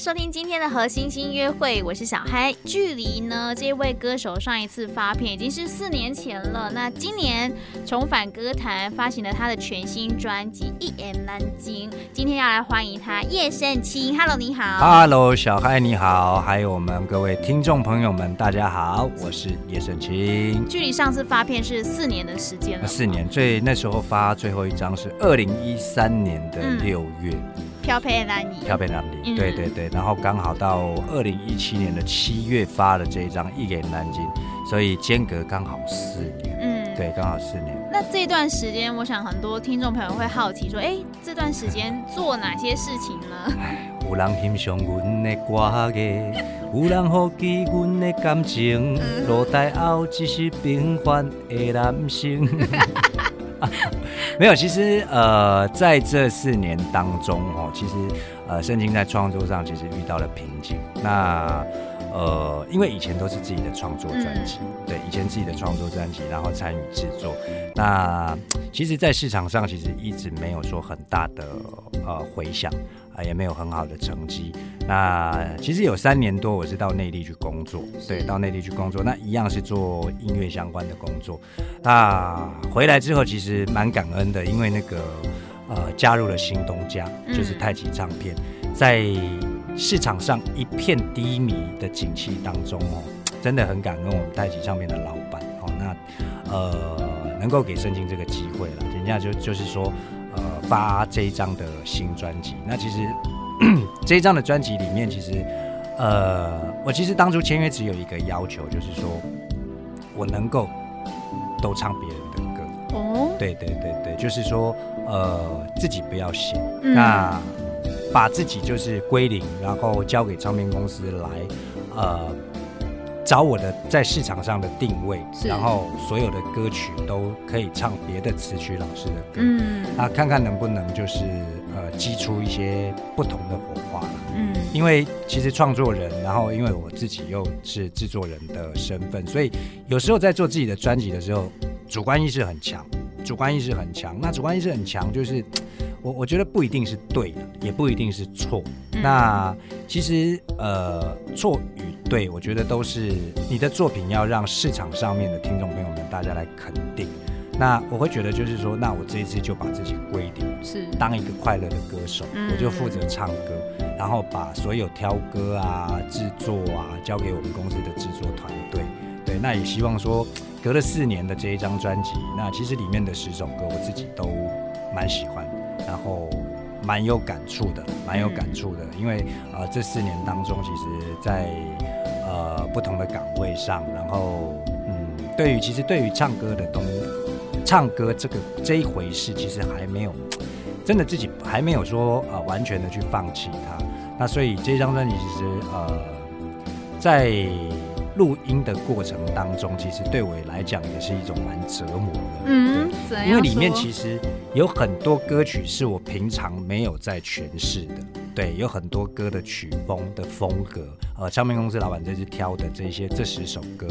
收听今天的和星星约会，我是小嗨。距离呢，这位歌手上一次发片已经是四年前了。那今年重返歌坛，发行了他的全新专辑《一言难尽》。今天要来欢迎他，叶圣清。Hello，你好。Hello，小嗨，你好。还有我们各位听众朋友们，大家好，我是叶圣清。距离上次发片是四年的时间了。四年，最那时候发最后一张是二零一三年的六月。嗯飘配南里，飘配南里，对对对，然后刚好到二零一七年的七月发了这一张《一言难尽》，所以间隔刚好四年，嗯，对，刚好四年。那这段时间，我想很多听众朋友会好奇说，哎，这段时间做哪些事情呢？有人欣赏阮的歌艺，有人好奇阮的感情，落台后只是平凡的男性。没有，其实呃，在这四年当中哦，其实呃，圣经在创作上其实遇到了瓶颈。那呃，因为以前都是自己的创作专辑，嗯、对，以前自己的创作专辑，然后参与制作。那其实，在市场上其实一直没有说很大的呃回响啊，也没有很好的成绩。那其实有三年多，我是到内地去工作，对，到内地去工作，那一样是做音乐相关的工作。那回来之后，其实蛮感恩的，因为那个呃加入了新东家，就是太极唱片，在市场上一片低迷的景气当中哦，真的很感恩我们太极唱片的老板哦，那呃能够给圣经这个机会了，人家就就是说呃发这一张的新专辑，那其实。这一张的专辑里面，其实，呃，我其实当初签约只有一个要求，就是说我能够都唱别人的歌。哦，对对对对，就是说，呃，自己不要写，嗯、那把自己就是归零，然后交给唱片公司来，呃，找我的在市场上的定位，然后所有的歌曲都可以唱别的词曲老师的歌。嗯，那看看能不能就是。呃，激出一些不同的火花。嗯，因为其实创作人，然后因为我自己又是制作人的身份，所以有时候在做自己的专辑的时候，主观意识很强，主观意识很强。那主观意识很强，就是我我觉得不一定是对的，也不一定是错。嗯、那其实呃，错与对，我觉得都是你的作品要让市场上面的听众朋友们大家来肯定。那我会觉得就是说，那我这一次就把自己规定，是当一个快乐的歌手，嗯、我就负责唱歌，然后把所有挑歌啊、制作啊交给我们公司的制作团队。对，那也希望说，隔了四年的这一张专辑，那其实里面的十首歌我自己都蛮喜欢，然后蛮有感触的，蛮有感触的。嗯、因为呃，这四年当中，其实在呃不同的岗位上，然后嗯，对于其实对于唱歌的东。唱歌这个这一回事，其实还没有 真的自己还没有说呃完全的去放弃它。那所以这张专辑其实呃在录音的过程当中，其实对我来讲也是一种蛮折磨的。嗯，因为里面其实有很多歌曲是我平常没有在诠释的。对，有很多歌的曲风的风格，呃，唱片公司老板这次挑的这些这十首歌，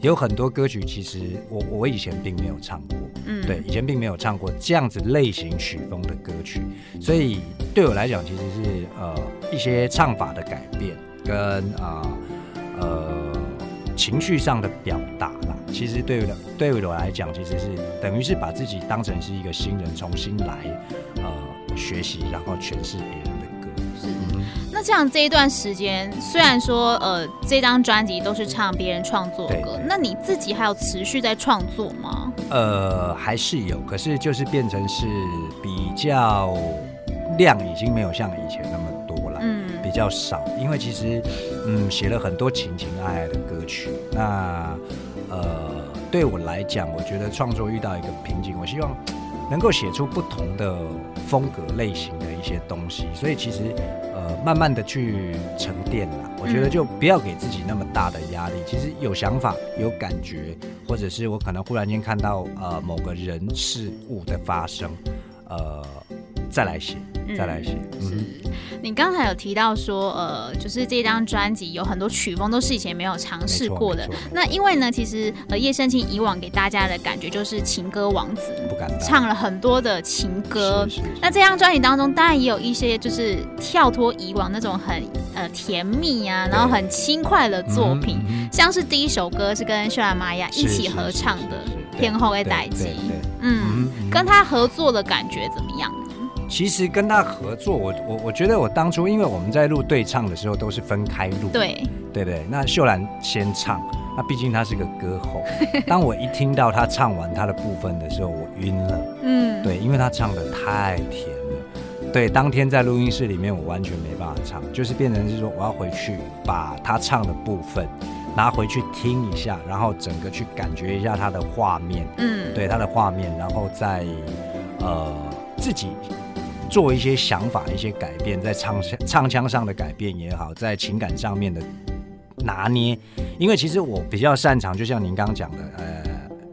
有很多歌曲其实我我以前并没有唱过，嗯，对，以前并没有唱过这样子类型曲风的歌曲，所以对我来讲其实是呃一些唱法的改变跟啊呃，呃情绪上的表达啦，其实对我对我来讲其实是等于是把自己当成是一个新人，重新来呃学习，然后诠释别人。那这样这一段时间，虽然说呃这张专辑都是唱别人创作的歌，那你自己还有持续在创作吗？呃，还是有，可是就是变成是比较量已经没有像以前那么多了，嗯，比较少，因为其实嗯写了很多情情爱爱的歌曲，那呃对我来讲，我觉得创作遇到一个瓶颈，我希望能够写出不同的风格类型的一些东西，所以其实。呃，慢慢的去沉淀啦。我觉得就不要给自己那么大的压力。其实有想法、有感觉，或者是我可能忽然间看到呃某个人事物的发生，呃，再来写，再来写。嗯，是你刚才有提到说，呃，就是这张专辑有很多曲风都是以前没有尝试过的。那因为呢，其实呃叶圣清以往给大家的感觉就是情歌王子，唱了很多的情歌。是是是，那这张专辑当中，当然也有一些就是跳脱以往那种很呃甜蜜啊，然后很轻快的作品，嗯、像是第一首歌是跟秀兰玛雅一起合唱的《天后的代志》。嗯，跟他合作的感觉怎么样？其实跟他合作，我我我觉得我当初因为我们在录对唱的时候都是分开录，对对对。那秀兰先唱，那毕竟他是个歌喉。当我一听到他唱完他的部分的时候，我晕了。嗯，对，因为他唱的太甜了。对，当天在录音室里面，我完全没办法唱，就是变成是说我要回去把他唱的部分。拿回去听一下，然后整个去感觉一下他的画面，嗯，对他的画面，然后再呃自己做一些想法、一些改变，在唱唱腔上的改变也好，在情感上面的拿捏。因为其实我比较擅长，就像您刚刚讲的，呃，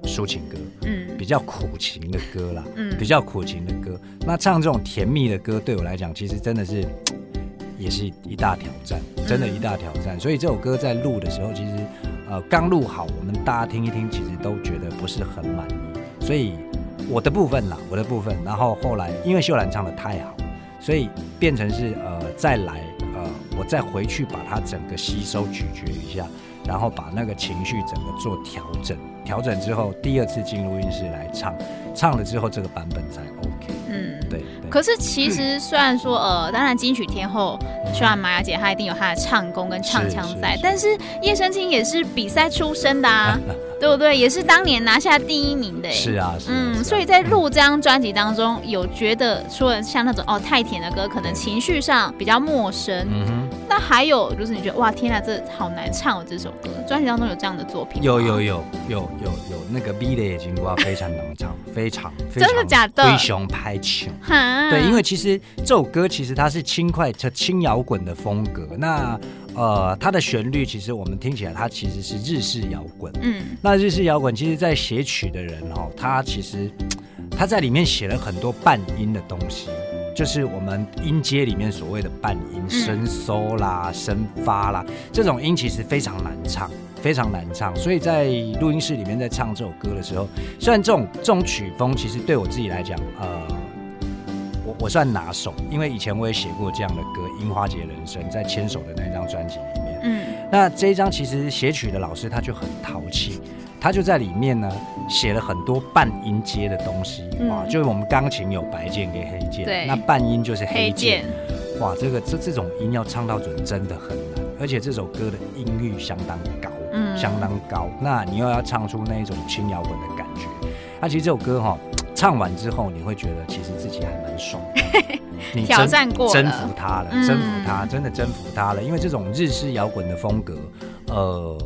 抒情歌，嗯，比较苦情的歌啦，嗯，比较苦情的歌。那唱这种甜蜜的歌，对我来讲，其实真的是。也是一大挑战，真的一大挑战。嗯、所以这首歌在录的时候，其实呃刚录好，我们大家听一听，其实都觉得不是很满意。所以我的部分啦，我的部分，然后后来因为秀兰唱的太好，所以变成是呃再来呃我再回去把它整个吸收咀嚼一下，然后把那个情绪整个做调整，调整之后第二次进录音室来唱，唱了之后这个版本才 OK。嗯，对。可是其实虽然说呃，当然金曲天后虽然玛雅姐她一定有她的唱功跟唱腔在，但是叶圣清也是比赛出身的啊，对不对？也是当年拿下第一名的。是啊，嗯，所以在录这张专辑当中，有觉得说像那种哦太甜的歌，可能情绪上比较陌生。嗯那还有就是你觉得哇天啊，这好难唱哦这首歌。专辑当中有这样的作品？有有有有有有那个 V 的眼睛哇，非常能唱，非常真的假的？灰熊拍球。对，因为其实这首歌其实它是轻快、轻摇滚的风格。那呃，它的旋律其实我们听起来，它其实是日式摇滚。嗯，那日式摇滚其实，在写曲的人哦，他其实他在里面写了很多半音的东西，就是我们音阶里面所谓的半音，升收啦、升发啦，这种音其实非常难唱，非常难唱。所以在录音室里面在唱这首歌的时候，虽然这种这种曲风其实对我自己来讲，呃。我我算拿手，因为以前我也写过这样的歌《樱花节人生》，在牵手的那张专辑里面。嗯，那这一张其实写曲的老师他就很淘气，他就在里面呢写了很多半音阶的东西。哇，就是我们钢琴有白键跟黑键，对，那半音就是黑键。哇，这个这这种音要唱到准真的很难，而且这首歌的音域相当高，嗯，相当高。那你又要唱出那一种轻摇滚的感觉，那其实这首歌哈。唱完之后，你会觉得其实自己还蛮爽的。你挑战过，征服他了，征服他，真的征服他了。因为这种日式摇滚的风格，呃，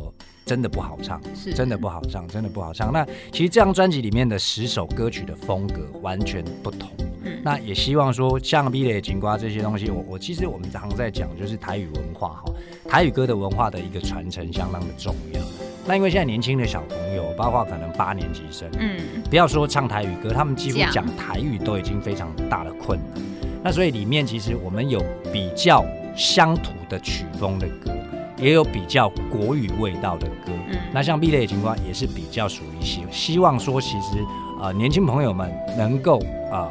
真的不好唱，是真的不好唱，真的不好唱。那其实这张专辑里面的十首歌曲的风格完全不同。嗯，那也希望说，像《美丽的金瓜》这些东西，我我其实我们常在讲，就是台语文化哈，台语歌的文化的一个传承相当的重要。那因为现在年轻的小朋友，包括可能八年级生，嗯，不要说唱台语歌，他们几乎讲台语都已经非常大的困难。那所以里面其实我们有比较乡土的曲风的歌，也有比较国语味道的歌。嗯，那像《B 类的情况》也是比较属于希希望说，其实呃年轻朋友们能够啊、呃、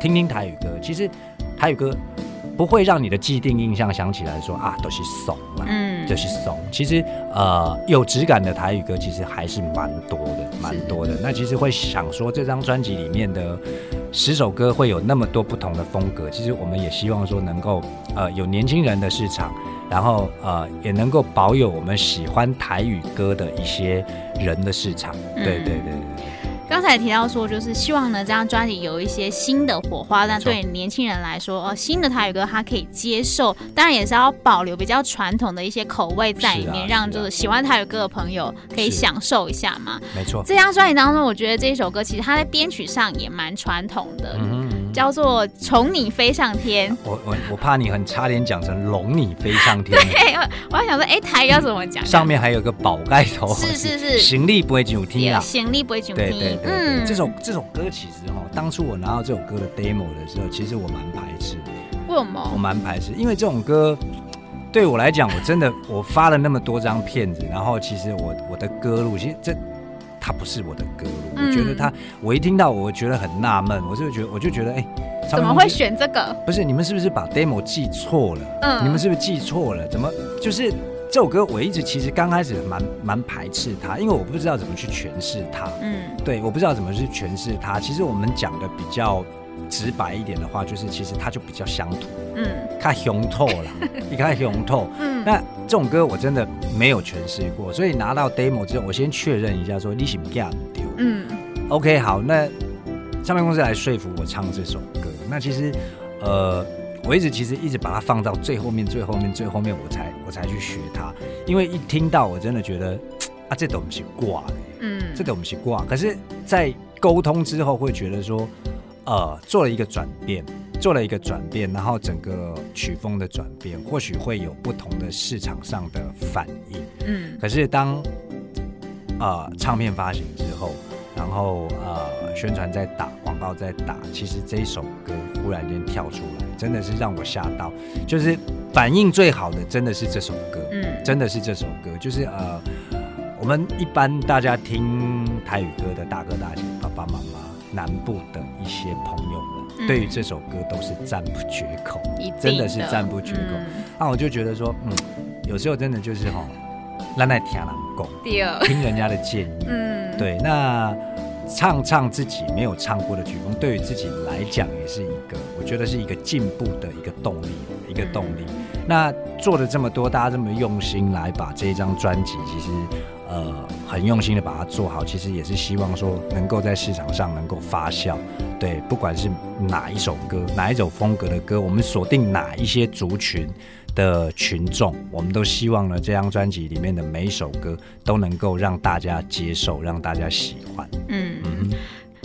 听听台语歌。其实台语歌。不会让你的既定印象想起来说啊，都是怂嘛，嗯，就是怂。其实呃，有质感的台语歌其实还是蛮多的，蛮多的。那其实会想说，这张专辑里面的十首歌会有那么多不同的风格。其实我们也希望说，能够呃有年轻人的市场，然后呃也能够保有我们喜欢台语歌的一些人的市场。对对对对。刚才提到说，就是希望呢，这张专辑有一些新的火花。但对年轻人来说，哦，新的台语歌他可以接受，当然也是要保留比较传统的一些口味在里面，啊、让就是喜欢台语歌的朋友可以享受一下嘛。没错。这张专辑当中，我觉得这一首歌其实它在编曲上也蛮传统的。嗯叫做《宠你飞上天》。我我我怕你很差点讲成“龙你飞上天”。对，我还想说，哎、欸，台语要怎么讲？上面还有个宝盖头。是是是，行李不会久听啊，行李不会久听。对对对，这首这首歌其实哈，当初我拿到这首歌的 demo 的时候，其实我蛮排斥。为什么？我蛮排斥，因为这种歌对我来讲，我真的 我发了那么多张片子，然后其实我我的歌路，其实这。它不是我的歌路，觉得他，我一听到我觉得很纳闷，我就觉得我就觉得，哎、欸，怎么会选这个？不是你们是不是把 demo 记错了？嗯，你们是不是记错了？怎么就是这首歌？我一直其实刚开始蛮蛮排斥它，因为我不知道怎么去诠释它。嗯，对，我不知道怎么去诠释它。其实我们讲的比较直白一点的话，就是其实它就比较乡土。嗯，看雄透了，你看雄透。嗯，那。这种歌我真的没有诠释过，所以拿到 demo 之后，我先确认一下说你是不是丢。嗯，OK，好，那唱片公司来说服我唱这首歌。那其实，呃，我一直其实一直把它放到最后面、最后面、最后面，我才我才去学它。因为一听到，我真的觉得啊，这东西挂了。嗯，这东西挂。可是，在沟通之后，会觉得说，呃，做了一个转变。做了一个转变，然后整个曲风的转变，或许会有不同的市场上的反应。嗯，可是当呃唱片发行之后，然后呃宣传在打，广告在打，其实这一首歌忽然间跳出来，真的是让我吓到。就是反应最好的，真的是这首歌。嗯，真的是这首歌。就是呃，我们一般大家听台语歌的大哥大姐、爸爸妈妈、南部的一些朋友们。对于这首歌都是赞不绝口，真的是赞不绝口。那、嗯啊、我就觉得说，嗯，有时候真的就是哈，让那听人讲，听人家的建议。嗯，对。那唱唱自己没有唱过的曲风，对于自己来讲也是一个，我觉得是一个进步的一个动力，一个动力。嗯、那做了这么多，大家这么用心来把这一张专辑，其实呃很用心的把它做好，其实也是希望说能够在市场上能够发酵。对，不管是哪一首歌，哪一种风格的歌，我们锁定哪一些族群的群众，我们都希望呢，这张专辑里面的每一首歌都能够让大家接受，让大家喜欢。嗯。嗯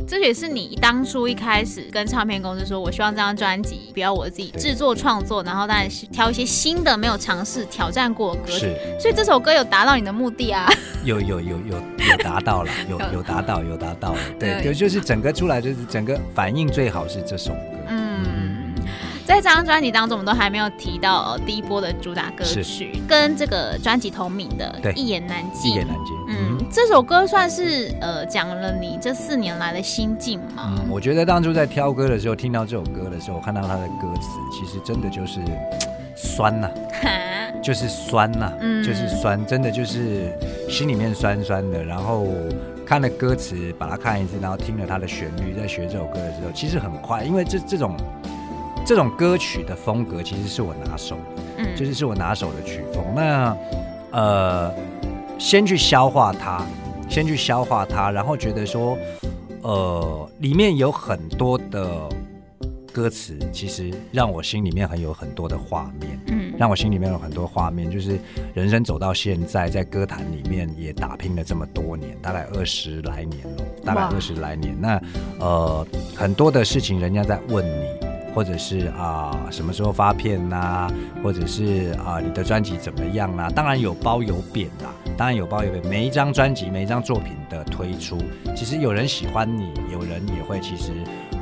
这也是你当初一开始跟唱片公司说，我希望这张专辑不要我自己制作创作，然后当然是挑一些新的没有尝试挑战过的歌。是，所以这首歌有达到你的目的啊？有有有有有达到了，有 有达到有达到了。对，就就是整个出来就是整个反应最好是这首歌。在这张专辑当中，我们都还没有提到第一波的主打歌曲，跟这个专辑同名的《一言难尽》。一言难尽。嗯，这首歌算是呃讲了你这四年来的心境吗？嗯，我觉得当初在挑歌的时候，听到这首歌的时候，看到它的歌词，其实真的就是酸呐，就是酸呐，就是酸，真的就是心里面酸酸的。然后看了歌词，把它看一次，然后听了它的旋律，在学这首歌的时候，其实很快，因为这这种。这种歌曲的风格其实是我拿手，嗯，就是是我拿手的曲风。那呃，先去消化它，先去消化它，然后觉得说，呃，里面有很多的歌词，其实让我心里面很有很多的画面，嗯，让我心里面有很多画面，就是人生走到现在，在歌坛里面也打拼了这么多年，大概二十来年了，大概二十来年。那呃，很多的事情人家在问你。或者是啊、呃，什么时候发片呐、啊？或者是啊、呃，你的专辑怎么样啦、啊？当然有褒有贬啦，当然有褒有贬。每一张专辑，每一张作品的推出，其实有人喜欢你，有人也会其实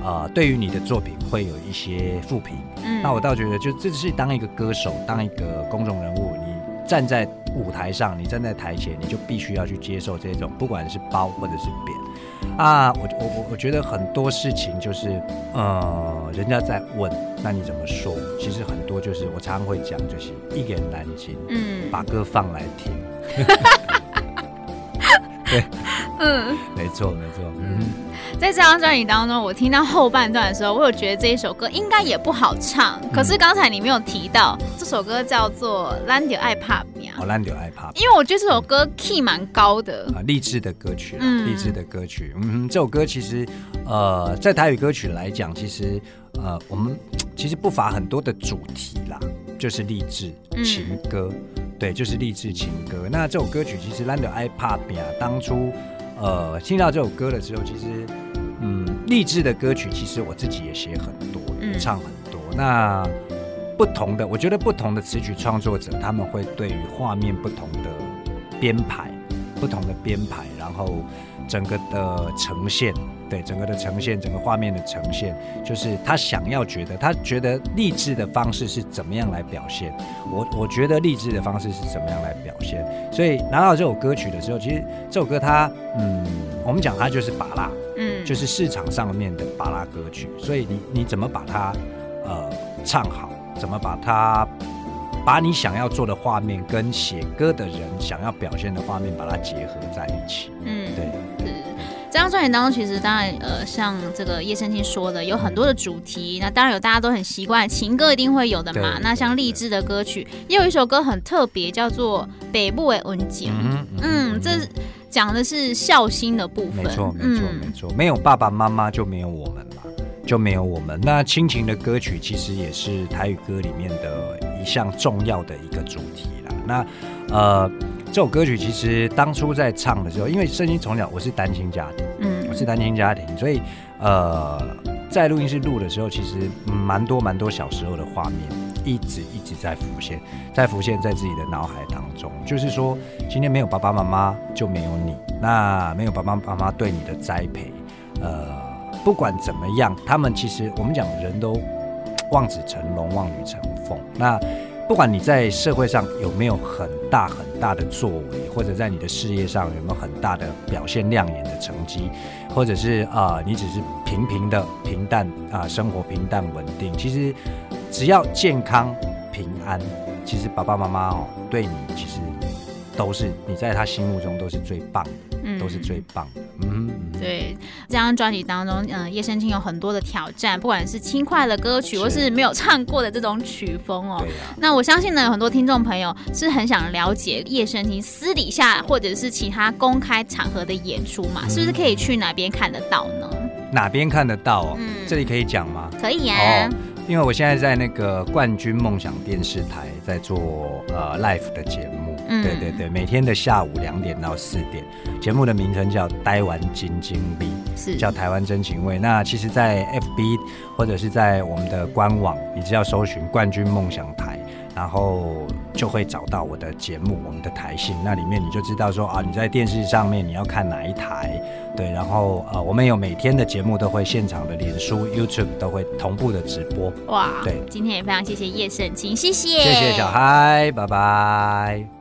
啊、呃，对于你的作品会有一些负评。嗯，那我倒觉得，就这是当一个歌手，当一个公众人物，你站在舞台上，你站在台前，你就必须要去接受这种，不管是褒或者是贬。啊，我我我我觉得很多事情就是，呃，人家在问，那你怎么说？其实很多就是我常常会讲，就是一言难尽，嗯，把歌放来听，对，嗯，没错没错，嗯。在这张专辑当中，我听到后半段的时候，我有觉得这一首歌应该也不好唱。可是刚才你没有提到这首歌叫做《咱就爱打拼》，哦，咱就爱打拼。因为我觉得这首歌 key 蛮高的啊，励志的歌曲，励志的歌曲。嗯，这首歌其实呃，在台语歌曲来讲，其实呃，我们其实不乏很多的主题啦，就是励志情歌，对，就是励志情歌。那这首歌曲其实咱就爱打拼，当初呃听到这首歌的时候，其实。嗯，励志的歌曲，其实我自己也写很多，也唱很多。嗯、那不同的，我觉得不同的词曲创作者，他们会对于画面不同的编排，不同的编排，然后整个的呈现。对整个的呈现，整个画面的呈现，就是他想要觉得，他觉得励志的方式是怎么样来表现。我我觉得励志的方式是怎么样来表现。所以拿到这首歌曲的时候，其实这首歌它，嗯，我们讲它就是巴拉，嗯，就是市场上面的巴拉歌曲。所以你你怎么把它呃唱好，怎么把它把你想要做的画面跟写歌的人想要表现的画面把它结合在一起，嗯，对。这张专辑当中，其实当然，呃，像这个叶圣经说的，有很多的主题。那当然有大家都很习惯情歌，一定会有的嘛。那像励志的歌曲，也有一首歌很特别，叫做《北部的文景》。嗯，嗯，这讲的是孝心的部分。没错，没错，没错。没有爸爸妈妈，就没有我们嘛，就没有我们。那亲情的歌曲，其实也是台语歌里面的一项重要的一个主题啦。那，呃。这首歌曲其实当初在唱的时候，因为圣经从小我是单亲家庭，嗯，我是单亲家庭，所以呃，在录音室录的时候，其实蛮多蛮多小时候的画面，一直一直在浮现，在浮现在自己的脑海当中。就是说，今天没有爸爸妈妈，就没有你，那没有爸爸妈妈对你的栽培，呃，不管怎么样，他们其实我们讲人都望子成龙，望女成凤，那。不管你在社会上有没有很大很大的作为，或者在你的事业上有没有很大的表现亮眼的成绩，或者是啊、呃，你只是平平的平淡啊、生活平淡稳定，其实只要健康平安，其实爸爸妈妈哦对你其实都是你在他心目中都是最棒的，都是最棒，对，这张专辑当中，嗯、呃，叶圣清有很多的挑战，不管是轻快的歌曲，或是没有唱过的这种曲风哦。啊、那我相信呢，有很多听众朋友是很想了解叶圣清私底下或者是其他公开场合的演出嘛，嗯、是不是可以去哪边看得到呢？哪边看得到哦？嗯，这里可以讲吗？可以呀、啊哦，因为我现在在那个冠军梦想电视台在做呃 live 的节目。嗯、对对对，每天的下午两点到四点，节目的名称叫《呆玩金金币》，是叫台湾真情味。那其实，在 FB 或者是在我们的官网，你只要搜寻“冠军梦想台”，然后就会找到我的节目，我们的台信。那里面你就知道说啊，你在电视上面你要看哪一台，对。然后呃，我们有每天的节目都会现场的脸书、YouTube 都会同步的直播。哇，对，今天也非常谢谢叶盛清，谢谢，谢谢小嗨，拜拜。